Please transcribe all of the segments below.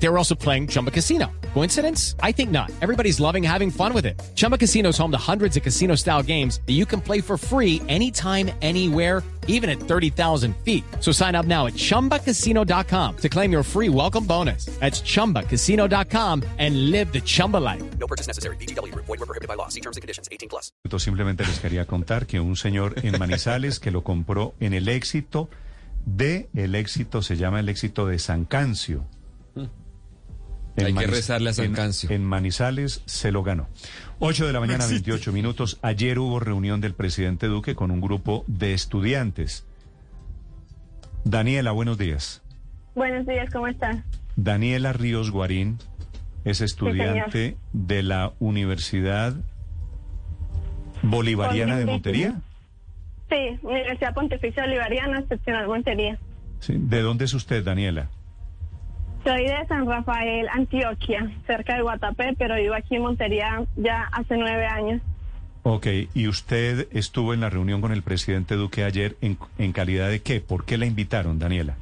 They were also playing Chumba Casino. Coincidence? I think not. Everybody's loving having fun with it. Chumba Casino is home to hundreds of casino style games that you can play for free anytime, anywhere, even at 30,000 feet. So sign up now at chumbacasino.com to claim your free welcome bonus. That's chumbacasino.com and live the Chumba life. No purchase necessary. BGW. Void were prohibited by law. See terms and conditions. 18 plus. Simplemente les quería contar que un señor en Manizales que lo compró en el éxito de el éxito se llama el éxito de San Cancio. En Hay que rezarle a San en- Cancio. En, Manizales se lo ganó. 8 de la mañana, 28 minutos. Ayer hubo reunión del presidente Duque con un grupo de estudiantes. Daniela, buenos días. Buenos días, ¿cómo está? Daniela Ríos Guarín es estudiante de la Universidad Bolivariana de Montería. Sí, Universidad Pontificia Bolivariana, seccional Montería. Sí. ¿De dónde es usted, Daniela? Soy de San Rafael, Antioquia, cerca de Guatapé, pero vivo aquí en Montería ya hace nueve años. Ok, y usted estuvo en la reunión con el presidente Duque ayer en, en calidad de qué? ¿Por qué la invitaron, Daniela?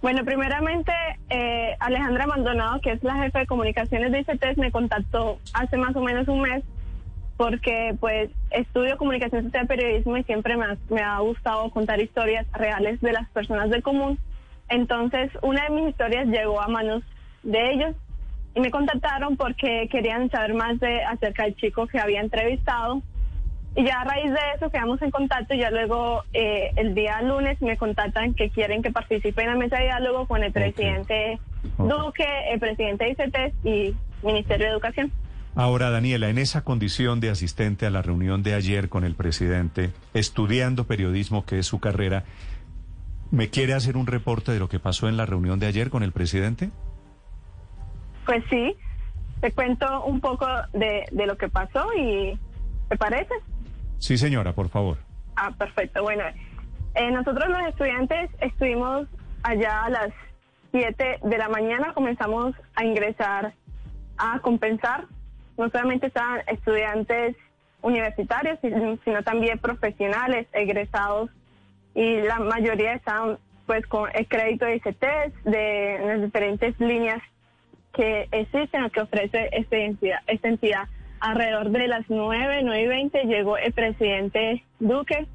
Bueno, primeramente, eh, Alejandra Maldonado, que es la jefe de comunicaciones de ICTES, me contactó hace más o menos un mes porque pues estudio comunicación social periodismo y siempre me ha, me ha gustado contar historias reales de las personas del común. Entonces, una de mis historias llegó a manos de ellos y me contactaron porque querían saber más de acerca del chico que había entrevistado. Y ya a raíz de eso quedamos en contacto y ya luego eh, el día lunes me contactan que quieren que participe en la mesa de diálogo con el presidente Ok. Duque, el presidente de ICTES y Ministerio de Educación. Ahora, Daniela, en esa condición de asistente a la reunión de ayer con el presidente, estudiando periodismo, que es su carrera, ¿me quiere hacer un reporte de lo que pasó en la reunión de ayer con el presidente? Pues sí, te cuento un poco de, de lo que pasó y ¿te parece? Sí, señora, por favor. Ah, perfecto. Bueno, eh, nosotros los estudiantes estuvimos allá a las 7 de la mañana, comenzamos a ingresar a compensar. No solamente estaban estudiantes universitarios, sino sino también profesionales, egresados, y la mayoría estaban pues con el crédito de ICTs, de las diferentes líneas que existen o que ofrece esta entidad, esta entidad. Alrededor de las 9, 9 y 20 llegó el presidente Duque,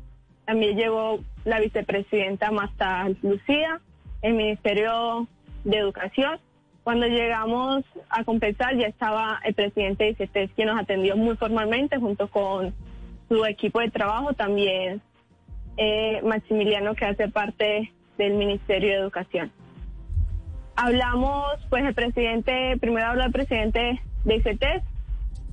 también llegó la vicepresidenta Marta Lucía, el Ministerio de Educación. Cuando llegamos a compensar ya estaba el presidente de ICETES quien nos atendió muy formalmente junto con su equipo de trabajo, también eh, Maximiliano que hace parte del Ministerio de Educación. Hablamos, pues el presidente, primero habló el presidente de ICETES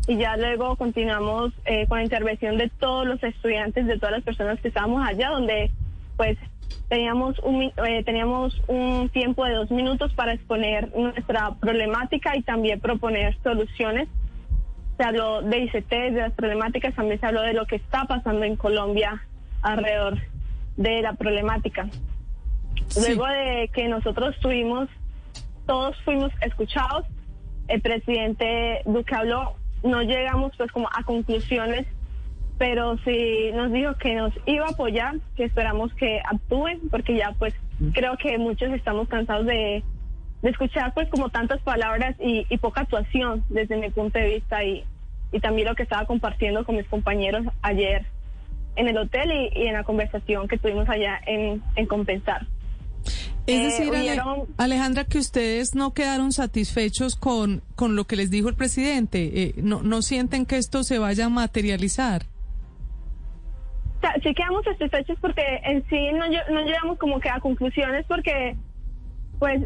y ya luego continuamos eh, con la intervención de todos los estudiantes, de todas las personas que estábamos allá, donde pues teníamos un, eh, teníamos un tiempo de dos minutos para exponer nuestra problemática y también proponer soluciones. Se habló de ICT, de las problemáticas, también se habló de lo que está pasando en Colombia alrededor de la problemática. Luego de que nosotros tuvimos, todos fuimos escuchados, el presidente Duque habló, no llegamos pues como a conclusiones, pero sí nos dijo que nos iba a apoyar, que esperamos que actúen, porque ya pues creo que muchos estamos cansados de, de escuchar pues como tantas palabras y, y poca actuación desde mi punto de vista y, y también lo que estaba compartiendo con mis compañeros ayer en el hotel y, y en la conversación que tuvimos allá en, en Compensar. Es Eh, decir, Alejandra, que ustedes no quedaron satisfechos con, con lo que les dijo el presidente. Eh, no, no sienten que esto se vaya a materializar. O sea, sí quedamos satisfechos porque en sí no, no llegamos como que a conclusiones porque pues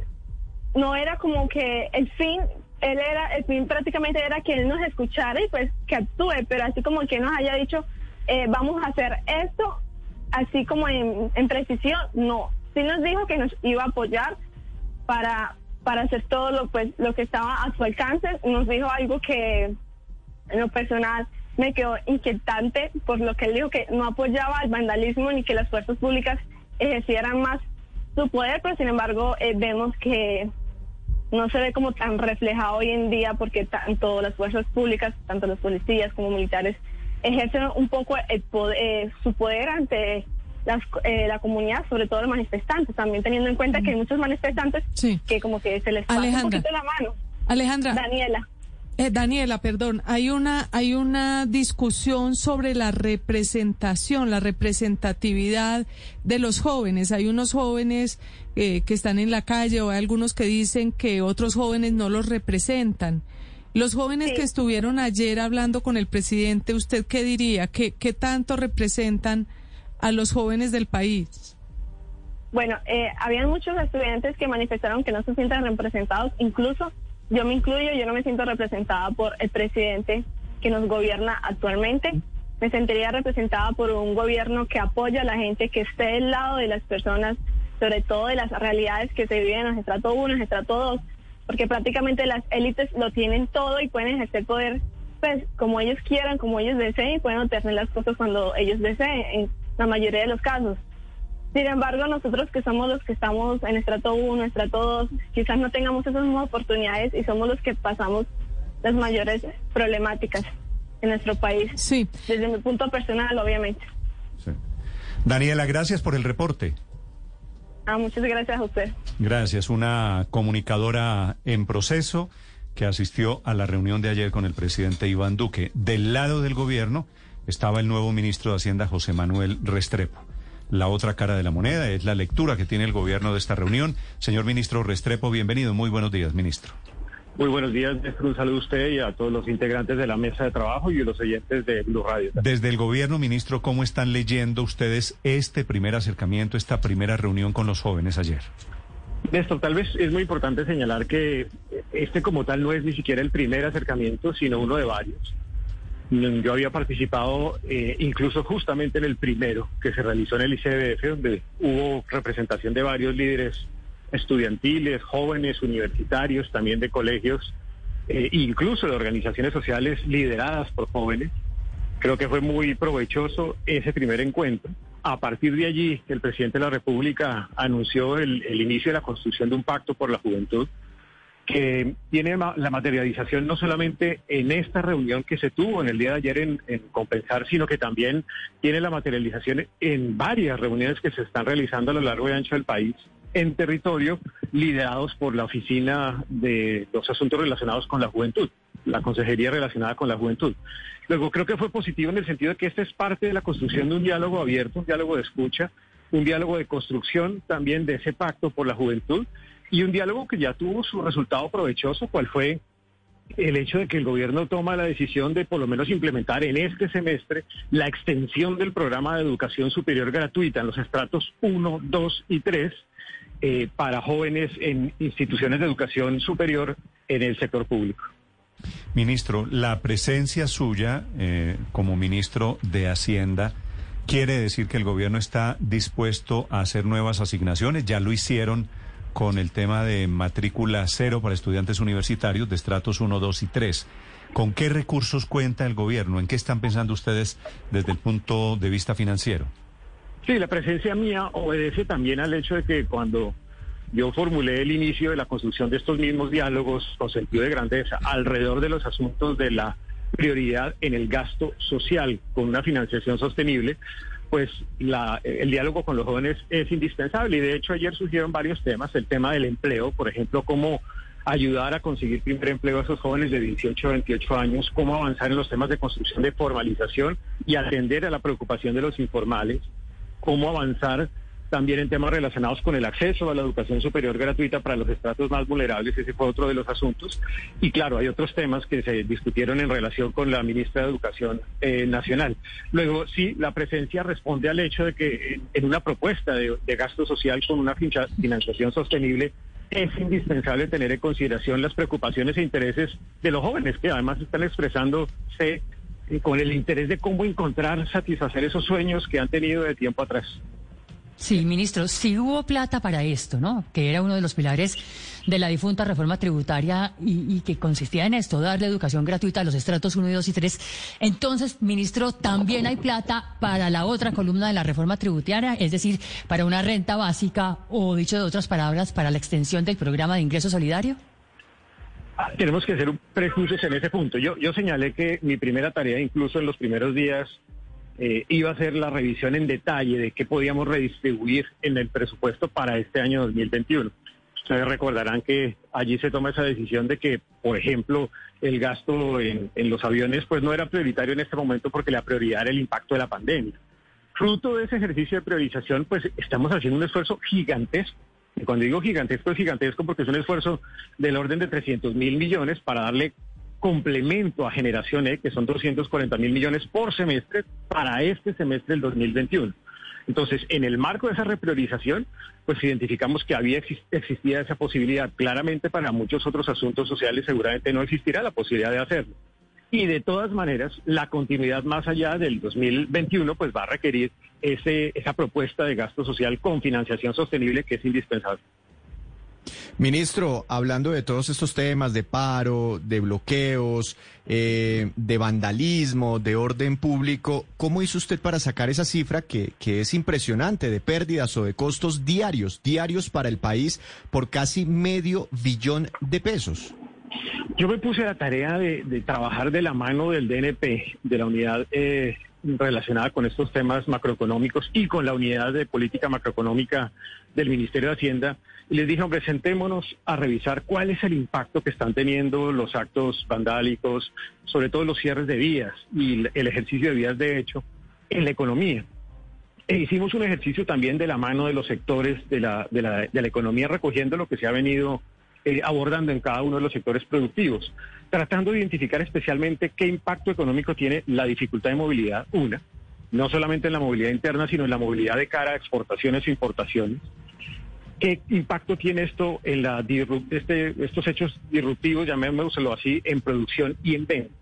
no era como que el fin, él era, el fin prácticamente era que él nos escuchara y pues que actúe, pero así como que nos haya dicho eh, vamos a hacer esto, así como en, precisión, no. Sí nos dijo que nos iba a apoyar para, para hacer todo lo pues lo que estaba a su alcance, nos dijo algo que en lo personal me quedó inquietante por lo que él dijo que no apoyaba el vandalismo ni que las fuerzas públicas ejercieran más su poder, pero sin embargo eh, vemos que no se ve como tan reflejado hoy en día porque tanto las fuerzas públicas, tanto los policías como militares, ejercen un poco el poder, eh, su poder ante las, eh, la comunidad, sobre todo los manifestantes, también teniendo en cuenta que hay muchos manifestantes Sí. que como que se les pasa un poquito la mano. Alejandra. Daniela. Eh, Daniela, perdón, hay una hay una discusión sobre la representación, la representatividad de los jóvenes. Hay unos jóvenes eh, que están en la calle o hay algunos que dicen que otros jóvenes no los representan. Los jóvenes Sí. que estuvieron ayer hablando con el presidente, ¿usted qué diría? ¿Qué, qué tanto representan a los jóvenes del país? Bueno, eh, habían muchos estudiantes que manifestaron que no se sienten representados, incluso yo me incluyo, yo no me siento representada por el presidente que nos gobierna actualmente. Me sentiría representada por un gobierno que apoya a la gente, que esté del lado de las personas, sobre todo de las realidades que se viven en el estrato 1, en el estrato 2, porque prácticamente las élites lo tienen todo y pueden ejercer poder pues como ellos quieran, como ellos deseen y pueden obtener las cosas cuando ellos deseen, en la mayoría de los casos. Sin embargo, nosotros que somos los que estamos en estrato 1, estrato 2, quizás no tengamos esas mismas oportunidades y somos los que pasamos las mayores problemáticas en nuestro país. Sí. Desde mi punto personal, obviamente. Sí. Daniela, gracias por el reporte. Ah, muchas gracias a usted. Gracias. Una comunicadora en proceso que asistió a la reunión de ayer con el presidente Iván Duque. Del lado del gobierno estaba el nuevo ministro de Hacienda, José Manuel Restrepo. La otra cara de la moneda es la lectura que tiene el gobierno de esta reunión. Señor ministro Restrepo, bienvenido. Muy buenos días, ministro. Muy buenos días, Néstor. Un saludo a usted y a todos los integrantes de la mesa de trabajo y a los oyentes de Blue Radio. Desde el gobierno, ministro, ¿cómo están leyendo ustedes este primer acercamiento, esta primera reunión con los jóvenes ayer? Néstor, tal vez es muy importante señalar que este como tal no es ni siquiera el primer acercamiento, sino uno de varios. Yo había participado eh, incluso justamente en el primero que se realizó en el ICBF, donde hubo representación de varios líderes estudiantiles, jóvenes, universitarios, también de colegios, eh, incluso de organizaciones sociales lideradas por jóvenes. Creo que fue muy provechoso ese primer encuentro. A partir de allí, el presidente de la República anunció el, inicio de la construcción de un pacto por la juventud que tiene la materialización no solamente en esta reunión que se tuvo en el día de ayer en, en Compensar, sino que también tiene la materialización en varias reuniones que se están realizando a lo largo y ancho del país en territorio liderados por la Oficina de los Asuntos Relacionados con la Juventud, la Consejería relacionada con la Juventud. Luego, creo que fue positivo en el sentido de que esta es parte de la construcción de un diálogo abierto, un diálogo de escucha, un diálogo de construcción también de ese pacto por la juventud y un diálogo que ya tuvo su resultado provechoso, cual fue el hecho de que el gobierno toma la decisión de por lo menos implementar en este semestre la extensión del programa de educación superior gratuita en los estratos 1, 2 y 3 eh, para jóvenes en instituciones de educación superior en el sector público. Ministro, la presencia suya eh, como ministro de Hacienda quiere decir que el gobierno está dispuesto a hacer nuevas asignaciones. Ya lo hicieron con el tema de matrícula cero para estudiantes universitarios de estratos 1, 2 y 3. ¿Con qué recursos cuenta el gobierno? ¿En qué están pensando ustedes desde el punto de vista financiero? Sí, la presencia mía obedece también al hecho de que cuando yo formulé el inicio de la construcción de estos mismos diálogos con sentido de grandeza alrededor de los asuntos de la prioridad en el gasto social con una financiación sostenible, pues la, el diálogo con los jóvenes es indispensable. Y de hecho ayer surgieron varios temas, el tema del empleo, por ejemplo, cómo ayudar a conseguir primer empleo a esos jóvenes de 18 a 28 años, cómo avanzar en los temas de construcción de formalización y atender a la preocupación de los informales, cómo avanzar también en temas relacionados con el acceso a la educación superior gratuita para los estratos más vulnerables, ese fue otro de los asuntos. Y claro, hay otros temas que se discutieron en relación con la ministra de Educación eh, Nacional. Luego, sí, la presencia responde al hecho de que en, una propuesta de, de, gasto social con una financiación sostenible es indispensable tener en consideración las preocupaciones e intereses de los jóvenes, que además están expresándose eh, con el interés de cómo encontrar, satisfacer esos sueños que han tenido de tiempo atrás. Sí, ministro, sí hubo plata para esto, ¿no? Que era uno de los pilares de la difunta reforma tributaria y, y, que consistía en esto, darle educación gratuita a los estratos 1, 2 y 3. Entonces, ministro, también hay plata para la otra columna de la reforma tributaria, es decir, para una renta básica o, dicho de otras palabras, para la extensión del programa de ingreso solidario. Ah, Tenemos que un prejuzes en ese punto. Yo, yo señalé que mi primera tarea, incluso en los primeros días, eh, iba a ser la revisión en detalle de qué podíamos redistribuir en el presupuesto para este año 2021. Ustedes recordarán que allí se toma esa decisión de que, por ejemplo, el gasto en, en los aviones pues no era prioritario en este momento porque la prioridad era el impacto de la pandemia. Fruto de ese ejercicio de priorización, pues estamos haciendo un esfuerzo gigantesco. Y cuando digo gigantesco, es gigantesco porque es un esfuerzo del orden de 300 mil millones para darle complemento a Generación E, que son 240 mil millones por semestre para este semestre del 2021. Entonces, en el marco de esa repriorización, pues identificamos que había exis- existía esa posibilidad. Claramente para muchos otros asuntos sociales seguramente no existirá la posibilidad de hacerlo. Y de todas maneras, la continuidad más allá del 2021, pues va a requerir ese, esa propuesta de gasto social con financiación sostenible que es indispensable. Ministro, hablando de todos estos temas de paro, de bloqueos, eh, de vandalismo, de orden público, ¿cómo hizo usted para sacar esa cifra que, que es impresionante de pérdidas o de costos diarios, diarios para el país por casi medio billón de pesos? Yo me puse la tarea de, de trabajar de la mano del DNP, de la unidad eh, relacionada con estos temas macroeconómicos y con la unidad de política macroeconómica del Ministerio de Hacienda. Y les dije, hombre, sentémonos a revisar cuál es el impacto que están teniendo los actos vandálicos, sobre todo los cierres de vías y el ejercicio de vías de hecho en la economía. E hicimos un ejercicio también de la mano de los sectores de la, de la, de la economía, recogiendo lo que se ha venido eh, abordando en cada uno de los sectores productivos, tratando de identificar especialmente qué impacto económico tiene la dificultad de movilidad, una, no solamente en la movilidad interna, sino en la movilidad de cara a exportaciones e importaciones. ¿Qué impacto tiene esto en la este, estos hechos disruptivos, llamémoslo así, en producción y en ventas?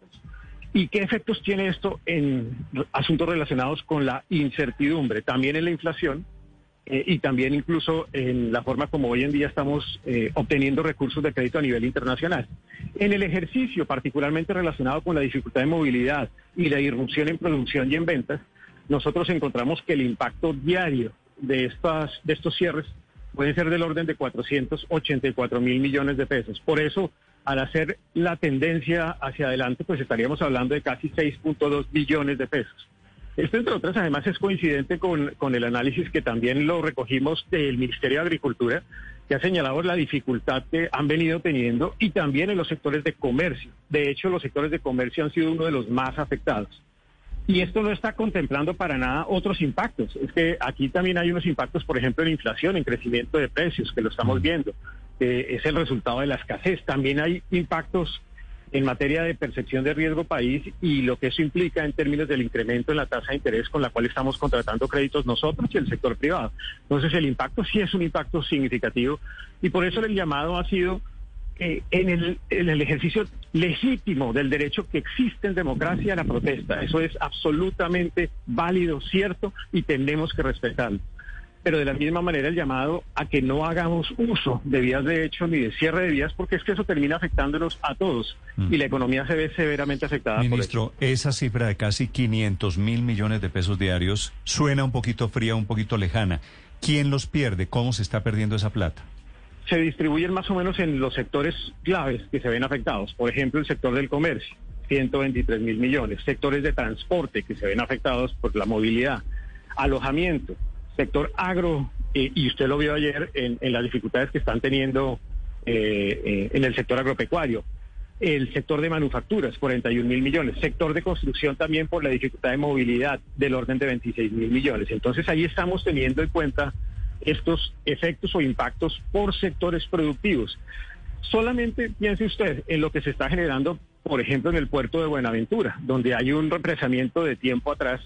¿Y qué efectos tiene esto en asuntos relacionados con la incertidumbre, también en la inflación eh, y también incluso en la forma como hoy en día estamos eh, obteniendo recursos de crédito a nivel internacional? En el ejercicio, particularmente relacionado con la dificultad de movilidad y la irrupción en producción y en ventas, nosotros encontramos que el impacto diario de, estas, de estos cierres puede ser del orden de 484 mil millones de pesos. Por eso, al hacer la tendencia hacia adelante, pues estaríamos hablando de casi 6.2 billones de pesos. Esto, entre otras, además es coincidente con, con el análisis que también lo recogimos del Ministerio de Agricultura, que ha señalado la dificultad que han venido teniendo y también en los sectores de comercio. De hecho, los sectores de comercio han sido uno de los más afectados. Y esto no está contemplando para nada otros impactos. Es que aquí también hay unos impactos, por ejemplo, en inflación, en crecimiento de precios, que lo estamos viendo. Eh, es el resultado de la escasez. También hay impactos en materia de percepción de riesgo país y lo que eso implica en términos del incremento en la tasa de interés con la cual estamos contratando créditos nosotros y el sector privado. Entonces el impacto sí es un impacto significativo y por eso el llamado ha sido eh, en, el, en el ejercicio legítimo del derecho que existe en democracia a la protesta. Eso es absolutamente válido, cierto y tenemos que respetarlo pero de la misma manera el llamado a que no hagamos uso de vías de hecho ni de cierre de vías, porque es que eso termina afectándonos a todos Mm. y la economía se ve severamente afectada Ministro, esa cifra de casi 500 mil millones de pesos diarios suena un poquito fría, un poquito lejana. ¿Quién los pierde? ¿Cómo se está perdiendo esa plata? por eso. Se distribuyen más o menos en los sectores claves que se ven afectados. Por ejemplo, el sector del comercio, 123 mil millones. Sectores de transporte que se ven afectados por la movilidad. Alojamiento, sector agro, eh, y usted lo vio ayer en, en las dificultades que están teniendo eh, eh, en el sector agropecuario. El sector de manufacturas, 41 mil millones. Sector de construcción también por la dificultad de movilidad del orden de 26 mil millones. Entonces ahí estamos teniendo en cuenta estos efectos o impactos por sectores productivos. Solamente piense usted en lo que se está generando, por ejemplo, en el puerto de Buenaventura, donde hay un represamiento de tiempo atrás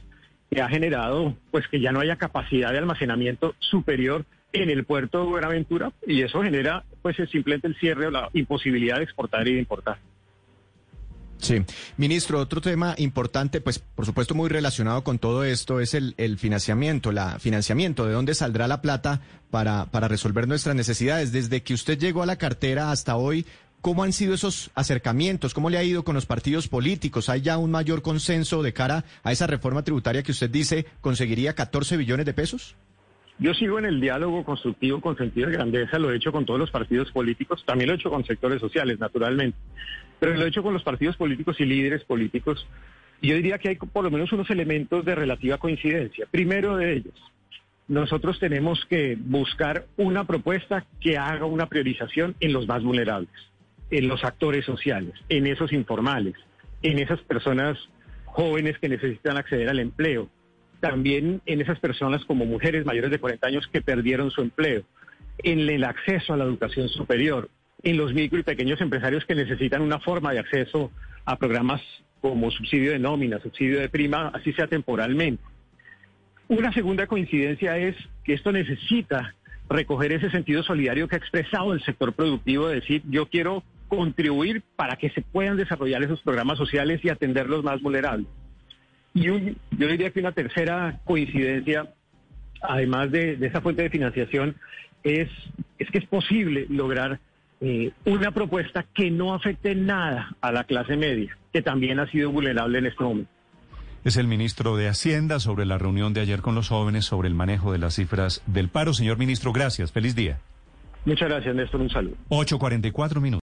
que ha generado pues que ya no haya capacidad de almacenamiento superior en el puerto de Buenaventura y eso genera pues simplemente el cierre o la imposibilidad de exportar y de importar. Sí. Ministro, otro tema importante, pues por supuesto muy relacionado con todo esto, es el, el financiamiento, la financiamiento, de dónde saldrá la plata para, para resolver nuestras necesidades. Desde que usted llegó a la cartera hasta hoy, ¿cómo han sido esos acercamientos? ¿Cómo le ha ido con los partidos políticos? ¿Hay ya un mayor consenso de cara a esa reforma tributaria que usted dice conseguiría 14 billones de pesos? Yo sigo en el diálogo constructivo con sentido de grandeza, lo he hecho con todos los partidos políticos, también lo he hecho con sectores sociales, naturalmente, pero lo he hecho con los partidos políticos y líderes políticos. Y yo diría que hay por lo menos unos elementos de relativa coincidencia. Primero de ellos, nosotros tenemos que buscar una propuesta que haga una priorización en los más vulnerables, en los actores sociales, en esos informales, en esas personas jóvenes que necesitan acceder al empleo, también en esas personas como mujeres mayores de 40 años que perdieron su empleo, en el acceso a la educación superior, en los micro y pequeños empresarios que necesitan una forma de acceso a programas como subsidio de nómina, subsidio de prima, así sea temporalmente. Una segunda coincidencia es que esto necesita recoger ese sentido solidario que ha expresado el sector productivo, de decir, yo quiero contribuir para que se puedan desarrollar esos programas sociales y atender los más vulnerables. Y yo diría que una tercera coincidencia, además de, esa fuente de financiación, es, es que es posible lograr eh, una propuesta que no afecte nada a la clase media, que también ha sido vulnerable en este momento. Es el ministro de Hacienda sobre la reunión de ayer con los jóvenes sobre el manejo de las cifras del paro. Señor ministro, gracias. Feliz día. Muchas gracias, Néstor. Un saludo. 8.44 minutos.